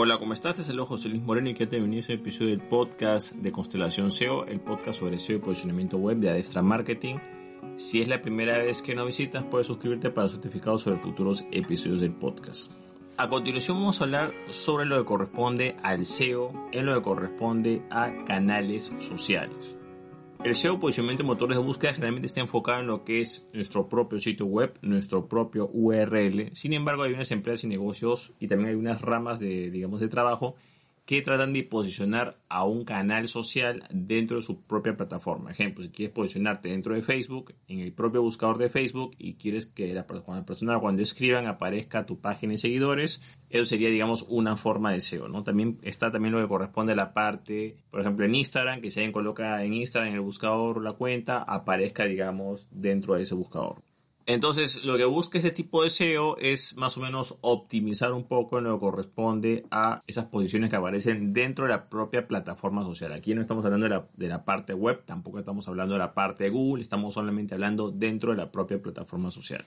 Hola, ¿cómo estás? Es el José Luis Moreno y que te bienvenido a este episodio del podcast de Constelación SEO, el podcast sobre SEO y posicionamiento web de Adestra Marketing. Si es la primera vez que nos visitas, puedes suscribirte para certificados sobre futuros episodios del podcast. A continuación vamos a hablar sobre lo que corresponde al SEO en lo que corresponde a canales sociales. El SEO, posicionamiento de motores de búsqueda, generalmente está enfocado en lo que es nuestro propio sitio web, nuestro propio URL. Sin embargo, hay unas empresas y negocios y también hay unas ramas de, digamos, de trabajo que tratan de posicionar a un canal social dentro de su propia plataforma. Ejemplo, si quieres posicionarte dentro de Facebook, en el propio buscador de Facebook y quieres que la, cuando persona cuando escriban aparezca tu página y seguidores, eso sería, digamos, una forma de SEO, ¿no? También está también lo que corresponde a la parte, por ejemplo, en Instagram, que si alguien coloca en Instagram en el buscador la cuenta, aparezca, digamos, dentro de ese buscador. Entonces, lo que busca ese tipo de SEO es más o menos optimizar un poco en lo que corresponde a esas posiciones que aparecen dentro de la propia plataforma social. Aquí no estamos hablando de la, de la parte web, tampoco estamos hablando de la parte Google, estamos solamente hablando dentro de la propia plataforma social.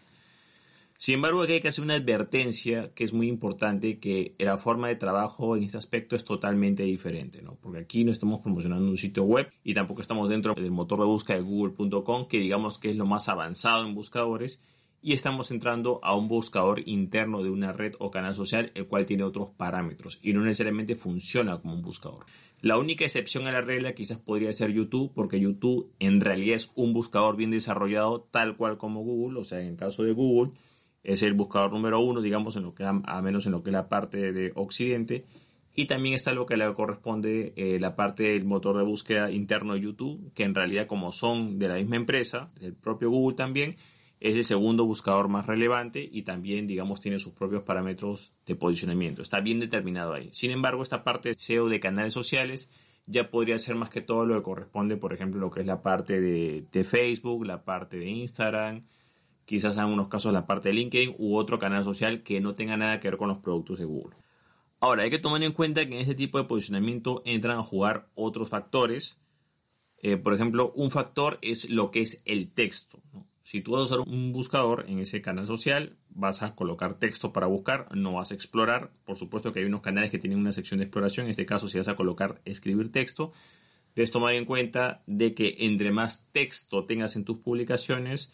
Sin embargo, aquí hay que hacer una advertencia que es muy importante, que la forma de trabajo en este aspecto es totalmente diferente, ¿no? Porque aquí no estamos promocionando un sitio web y tampoco estamos dentro del motor de búsqueda de google.com, que digamos que es lo más avanzado en buscadores, y estamos entrando a un buscador interno de una red o canal social, el cual tiene otros parámetros y no necesariamente funciona como un buscador. La única excepción a la regla quizás podría ser YouTube, porque YouTube en realidad es un buscador bien desarrollado, tal cual como Google, o sea, en el caso de Google, es el buscador número uno, digamos, en lo que a, menos en lo que es la parte de Occidente. Y también está lo que le corresponde eh, la parte del motor de búsqueda interno de YouTube, que en realidad como son de la misma empresa, del propio Google también, es el segundo buscador más relevante y también, digamos, tiene sus propios parámetros de posicionamiento. Está bien determinado ahí. Sin embargo, esta parte de SEO de canales sociales ya podría ser más que todo lo que corresponde, por ejemplo, lo que es la parte de, de Facebook, la parte de Instagram, quizás en algunos casos la parte de LinkedIn u otro canal social que no tenga nada que ver con los productos de Google. Ahora, hay que tomar en cuenta que en este tipo de posicionamiento entran a jugar otros factores. Eh, por ejemplo, un factor es lo que es el texto. Si tú vas a usar un buscador en ese canal social, vas a colocar texto para buscar, no vas a explorar. Por supuesto que hay unos canales que tienen una sección de exploración. En este caso, si vas a colocar escribir texto, debes tomar en cuenta de que entre más texto tengas en tus publicaciones,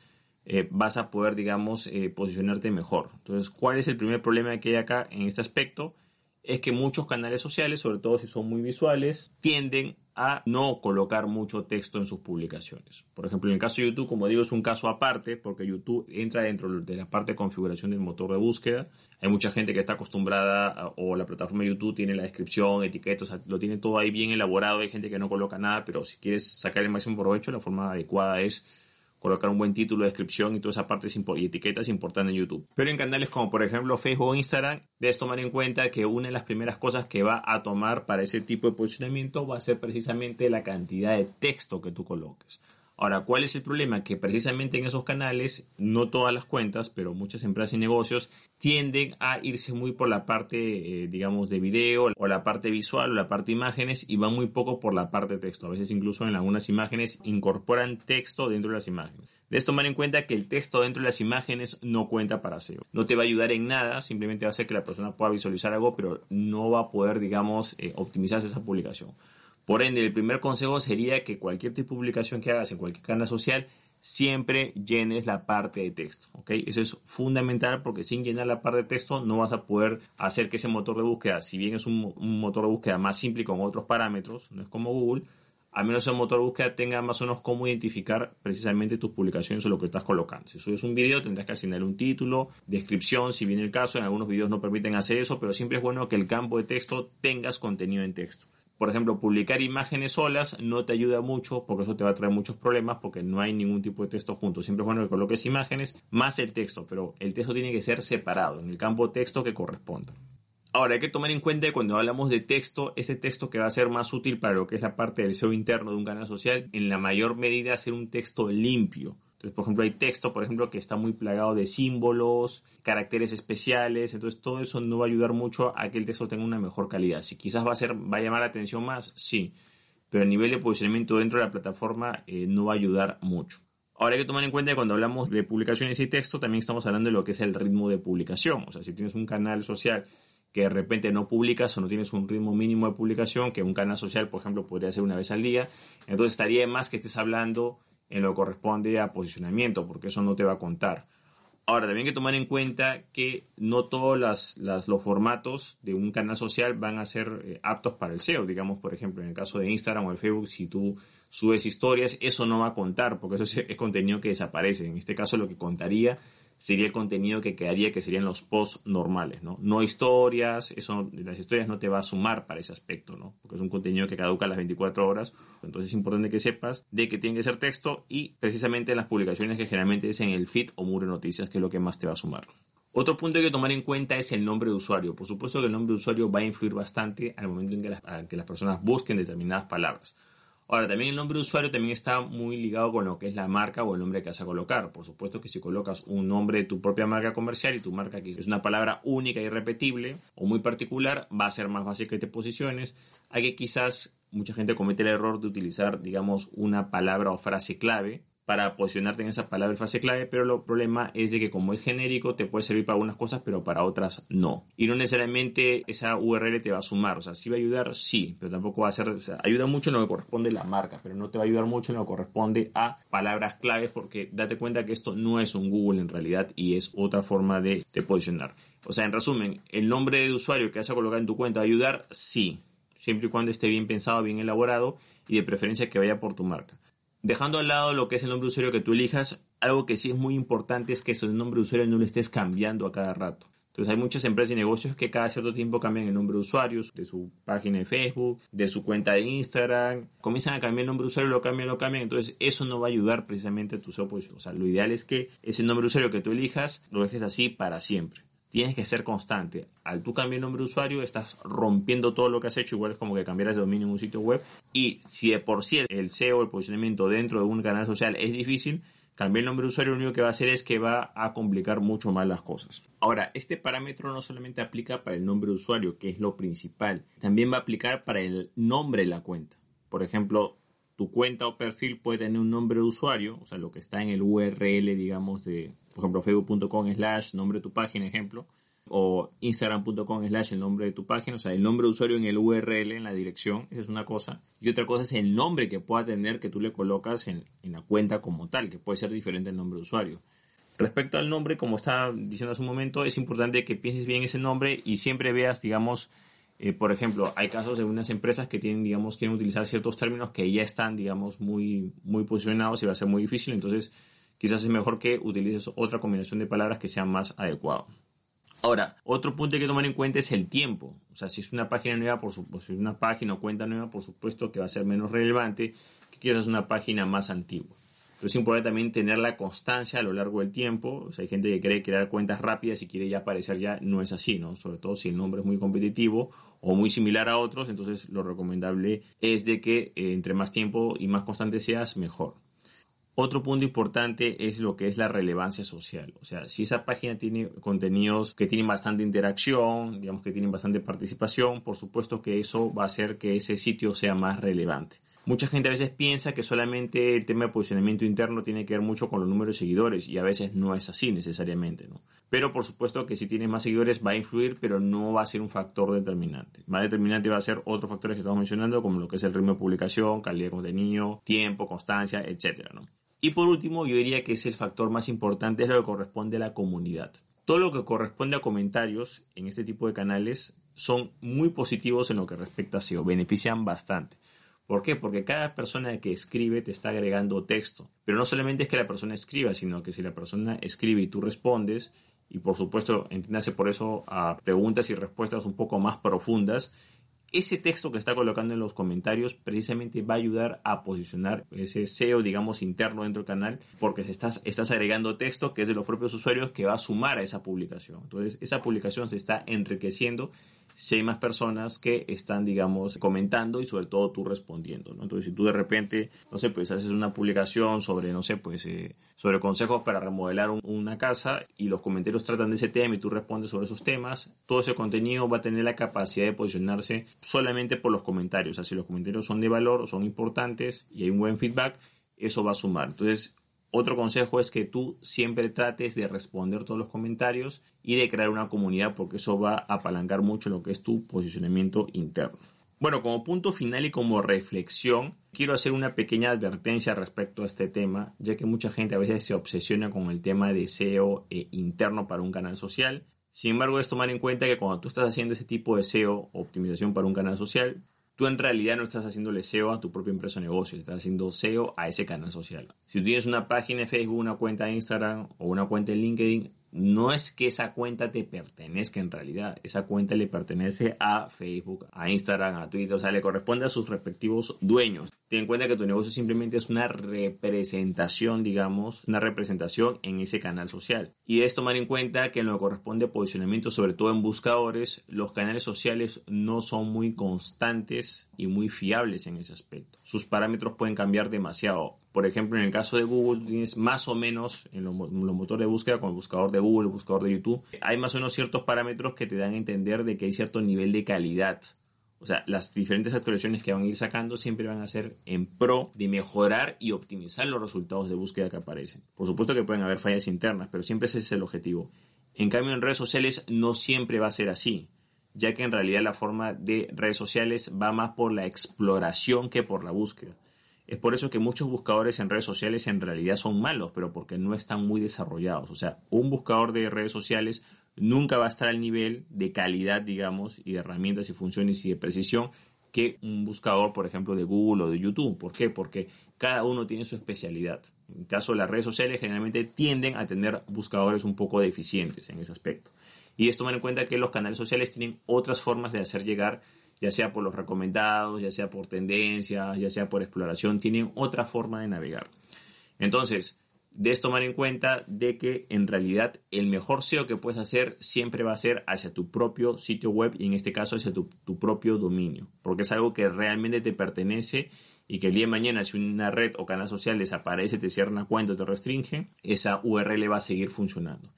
eh, vas a poder, digamos, eh, posicionarte mejor. Entonces, ¿cuál es el primer problema que hay acá en este aspecto? Es que muchos canales sociales, sobre todo si son muy visuales, tienden a no colocar mucho texto en sus publicaciones. Por ejemplo, en el caso de YouTube, como digo, es un caso aparte porque YouTube entra dentro de la parte de configuración del motor de búsqueda. Hay mucha gente que está acostumbrada o la plataforma de YouTube tiene la descripción, etiquetas, lo tiene todo ahí bien elaborado. Hay gente que no coloca nada, pero si quieres sacar el máximo provecho, la forma adecuada es colocar un buen título, descripción y toda esa parte y etiquetas importantes en YouTube. Pero en canales como por ejemplo Facebook o Instagram, debes tomar en cuenta que una de las primeras cosas que va a tomar para ese tipo de posicionamiento va a ser precisamente la cantidad de texto que tú coloques. Ahora, ¿cuál es el problema? Que precisamente en esos canales, no todas las cuentas, pero muchas empresas y negocios tienden a irse muy por la parte, eh, digamos, de video o la parte visual o la parte de imágenes y van muy poco por la parte de texto. A veces incluso en algunas imágenes incorporan texto dentro de las imágenes. Debes tomar en cuenta que el texto dentro de las imágenes no cuenta para SEO. No te va a ayudar en nada, simplemente va a hacer que la persona pueda visualizar algo, pero no va a poder, digamos, eh, optimizarse esa publicación. Por ende, el primer consejo sería que cualquier tipo de publicación que hagas en cualquier canal social siempre llenes la parte de texto. Eso es fundamental porque sin llenar la parte de texto no vas a poder hacer que ese motor de búsqueda, si bien es un, motor de búsqueda más simple y con otros parámetros, no es como Google, al menos el motor de búsqueda tenga más o menos cómo identificar precisamente tus publicaciones o lo que estás colocando. Si subes un video tendrás que asignar un título, descripción, si viene el caso, en algunos videos no permiten hacer eso, pero siempre es bueno que el campo de texto tengas contenido en texto por ejemplo, publicar imágenes solas no te ayuda mucho porque eso te va a traer muchos problemas porque no hay ningún tipo de texto junto. Siempre es bueno que coloques imágenes más el texto, pero el texto tiene que ser separado en el campo texto que corresponda. Ahora, hay que tomar en cuenta que cuando hablamos de texto, ese texto que va a ser más útil para lo que es la parte del SEO interno de un canal social, en la mayor medida ser un texto limpio. Entonces, por ejemplo, hay texto, por ejemplo, que está muy plagado de símbolos, caracteres especiales, entonces todo eso no va a ayudar mucho a que el texto tenga una mejor calidad. Si quizás va a ser, va a llamar la atención más, sí, pero a nivel de posicionamiento dentro de la plataforma eh, no va a ayudar mucho. Ahora hay que tomar en cuenta que cuando hablamos de publicaciones y texto, también estamos hablando de lo que es el ritmo de publicación. O sea, si tienes un canal social que de repente no publicas o no tienes un ritmo mínimo de publicación, que un canal social, por ejemplo, podría ser una vez al día, entonces estaría más que estés hablando en lo que corresponde a posicionamiento, porque eso no te va a contar. Ahora, también hay que tomar en cuenta que no todos los formatos de un canal social van a ser eh, aptos para el SEO. Digamos, por ejemplo, en el caso de Instagram o de Facebook, si tú subes historias, eso no va a contar, porque eso es contenido que desaparece. En este caso, lo que contaría sería el contenido que quedaría, que serían los posts normales, ¿no? No historias, eso, las historias no te va a sumar para ese aspecto, ¿no? Porque es un contenido que caduca a las 24 horas, entonces es importante que sepas de que tiene que ser texto y precisamente las publicaciones que generalmente es en el feed o muro de noticias, que es lo que más te va a sumar. Otro punto que hay que tomar en cuenta es el nombre de usuario. Por supuesto que el nombre de usuario va a influir bastante al momento en que las, que las personas busquen determinadas palabras. Ahora, también el nombre de usuario también está muy ligado con lo que es la marca o el nombre que vas a colocar. Por supuesto que si colocas un nombre de tu propia marca comercial y tu marca que es una palabra única y repetible o muy particular, va a ser más fácil que te posiciones. Hay que quizás mucha gente comete el error de utilizar, digamos, una palabra o frase clave para posicionarte en esa palabra frase clave, pero el problema es de que como es genérico te puede servir para algunas cosas, pero para otras no. Y no necesariamente esa URL te va a sumar, o sea, sí va a ayudar, sí, pero tampoco va a ser, o sea, ayuda mucho en lo que corresponde a la marca, pero no te va a ayudar mucho en lo que corresponde a palabras claves, porque date cuenta que esto no es un Google en realidad y es otra forma de, de posicionar. O sea, en resumen, el nombre de usuario que vas a colocar en tu cuenta va a ayudar, sí, siempre y cuando esté bien pensado, bien elaborado y de preferencia que vaya por tu marca. Dejando al lado lo que es el nombre de usuario que tú elijas, algo que sí es muy importante es que ese nombre de usuario no lo estés cambiando a cada rato. Entonces hay muchas empresas y negocios que cada cierto tiempo cambian el nombre de usuarios, de su página de Facebook, de su cuenta de Instagram, comienzan a cambiar el nombre de usuario, lo cambian, lo cambian, entonces eso no va a ayudar precisamente a tu. Pues, o sea, lo ideal es que ese nombre de usuario que tú elijas lo dejes así para siempre tienes que ser constante. Al tú cambiar el nombre de usuario, estás rompiendo todo lo que has hecho, igual es como que cambiaras de dominio en un sitio web. Y si de por sí el SEO, el posicionamiento dentro de un canal social es difícil, cambiar el nombre de usuario lo único que va a hacer es que va a complicar mucho más las cosas. Ahora, este parámetro no solamente aplica para el nombre de usuario, que es lo principal, también va a aplicar para el nombre de la cuenta. Por ejemplo, tu cuenta o perfil puede tener un nombre de usuario, o sea, lo que está en el URL, digamos, de, por ejemplo, facebook.com slash nombre de tu página, ejemplo, o instagram.com slash el nombre de tu página, o sea, el nombre de usuario en el URL, en la dirección, esa es una cosa. Y otra cosa es el nombre que pueda tener que tú le colocas en, en la cuenta como tal, que puede ser diferente al nombre de usuario. Respecto al nombre, como estaba diciendo hace un momento, es importante que pienses bien ese nombre y siempre veas, digamos, eh, por ejemplo, hay casos de unas empresas que tienen, digamos, quieren utilizar ciertos términos que ya están, digamos, muy, muy posicionados y va a ser muy difícil. Entonces, quizás es mejor que utilices otra combinación de palabras que sea más adecuado. Ahora, otro punto que hay que tomar en cuenta es el tiempo. O sea, si es una página nueva, por supuesto, si es una página o cuenta nueva, por supuesto que va a ser menos relevante que quizás una página más antigua. Pero es importante también tener la constancia a lo largo del tiempo. O sea, hay gente que quiere crear cuentas rápidas y quiere ya aparecer ya. No es así, ¿no? Sobre todo si el nombre es muy competitivo o muy similar a otros, entonces lo recomendable es de que eh, entre más tiempo y más constante seas, mejor. Otro punto importante es lo que es la relevancia social. O sea, si esa página tiene contenidos que tienen bastante interacción, digamos que tienen bastante participación, por supuesto que eso va a hacer que ese sitio sea más relevante. Mucha gente a veces piensa que solamente el tema de posicionamiento interno tiene que ver mucho con los números de seguidores y a veces no es así necesariamente, ¿no? Pero por supuesto que si tienes más seguidores va a influir, pero no va a ser un factor determinante. Más determinante va a ser otros factores que estamos mencionando, como lo que es el ritmo de publicación, calidad de contenido, tiempo, constancia, etcétera, ¿no? Y por último, yo diría que es el factor más importante, es lo que corresponde a la comunidad. Todo lo que corresponde a comentarios en este tipo de canales son muy positivos en lo que respecta a SEO, benefician bastante. ¿Por qué? Porque cada persona que escribe te está agregando texto. Pero no solamente es que la persona escriba, sino que si la persona escribe y tú respondes, y por supuesto, entiéndase por eso a preguntas y respuestas un poco más profundas, ese texto que está colocando en los comentarios precisamente va a ayudar a posicionar ese SEO, digamos, interno dentro del canal, porque estás, estás agregando texto que es de los propios usuarios que va a sumar a esa publicación. Entonces, esa publicación se está enriqueciendo si hay más personas que están, digamos, comentando y sobre todo tú respondiendo, ¿no? Entonces, si tú de repente, no sé, pues haces una publicación sobre, no sé, pues, eh, sobre consejos para remodelar una casa y los comentarios tratan de ese tema y tú respondes sobre esos temas, todo ese contenido va a tener la capacidad de posicionarse solamente por los comentarios. O sea, si los comentarios son de valor, son importantes y hay un buen feedback, eso va a sumar. Entonces, otro consejo es que tú siempre trates de responder todos los comentarios y de crear una comunidad porque eso va a apalancar mucho lo que es tu posicionamiento interno. Bueno, como punto final y como reflexión, quiero hacer una pequeña advertencia respecto a este tema, ya que mucha gente a veces se obsesiona con el tema de SEO eh, interno para un canal social. Sin embargo, es tomar en cuenta que cuando tú estás haciendo ese tipo de SEO, optimización para un canal social, tú en realidad no estás haciéndole SEO a tu propia empresa o negocio, estás haciendo SEO a ese canal social. Si tú tienes una página de Facebook, una cuenta de Instagram o una cuenta de LinkedIn, no es que esa cuenta te pertenezca en realidad, esa cuenta le pertenece a Facebook, a Instagram, a Twitter, o sea, le corresponde a sus respectivos dueños. Ten en cuenta que tu negocio simplemente es una representación, digamos, una representación en ese canal social. Y es tomar en cuenta que en lo que corresponde posicionamiento, sobre todo en buscadores, los canales sociales no son muy constantes y muy fiables en ese aspecto. Sus parámetros pueden cambiar demasiado por ejemplo, en el caso de Google, tienes más o menos en los, motores de búsqueda, con el buscador de Google, el buscador de YouTube, hay más o menos ciertos parámetros que te dan a entender de que hay cierto nivel de calidad. O sea, las diferentes actualizaciones que van a ir sacando siempre van a ser en pro de mejorar y optimizar los resultados de búsqueda que aparecen. Por supuesto que pueden haber fallas internas, pero siempre ese es el objetivo. En cambio, en redes sociales no siempre va a ser así, ya que en realidad la forma de redes sociales va más por la exploración que por la búsqueda. Es por eso que muchos buscadores en redes sociales en realidad son malos, pero porque no están muy desarrollados. O sea, un buscador de redes sociales nunca va a estar al nivel de calidad, digamos, y de herramientas y funciones y de precisión que un buscador, por ejemplo, de Google o de YouTube. ¿Por qué? Porque cada uno tiene su especialidad. En el caso de las redes sociales, generalmente tienden a tener buscadores un poco deficientes en ese aspecto. Y es tomar en cuenta que los canales sociales tienen otras formas de hacer llegar ya sea por los recomendados, ya sea por tendencias, ya sea por exploración, tienen otra forma de navegar. Entonces, debes tomar en cuenta de que en realidad el mejor SEO que puedes hacer siempre va a ser hacia tu propio sitio web y en este caso hacia tu, tu propio dominio, porque es algo que realmente te pertenece y que el día de mañana si una red o canal social desaparece, te cierra una cuenta o te restringe, esa URL va a seguir funcionando.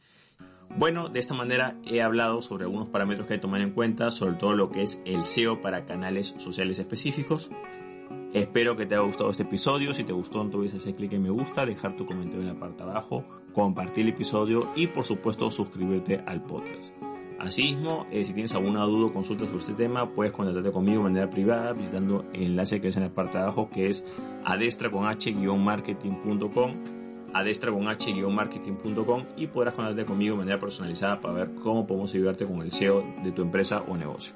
Bueno, de esta manera he hablado sobre algunos parámetros que hay que tomar en cuenta, sobre todo lo que es el SEO para canales sociales específicos. Espero que te haya gustado este episodio. Si te gustó, no olvides hacer clic en me gusta, dejar tu comentario en la parte de abajo, compartir el episodio y, por supuesto, suscribirte al podcast. Asimismo, eh, si tienes alguna duda o consulta sobre este tema, puedes contactarte conmigo de manera privada visitando el enlace que es en la parte de abajo, que es adestra con h-marketing.com adestra con h-marketing.com y podrás contactarte conmigo de manera personalizada para ver cómo podemos ayudarte con el SEO de tu empresa o negocio.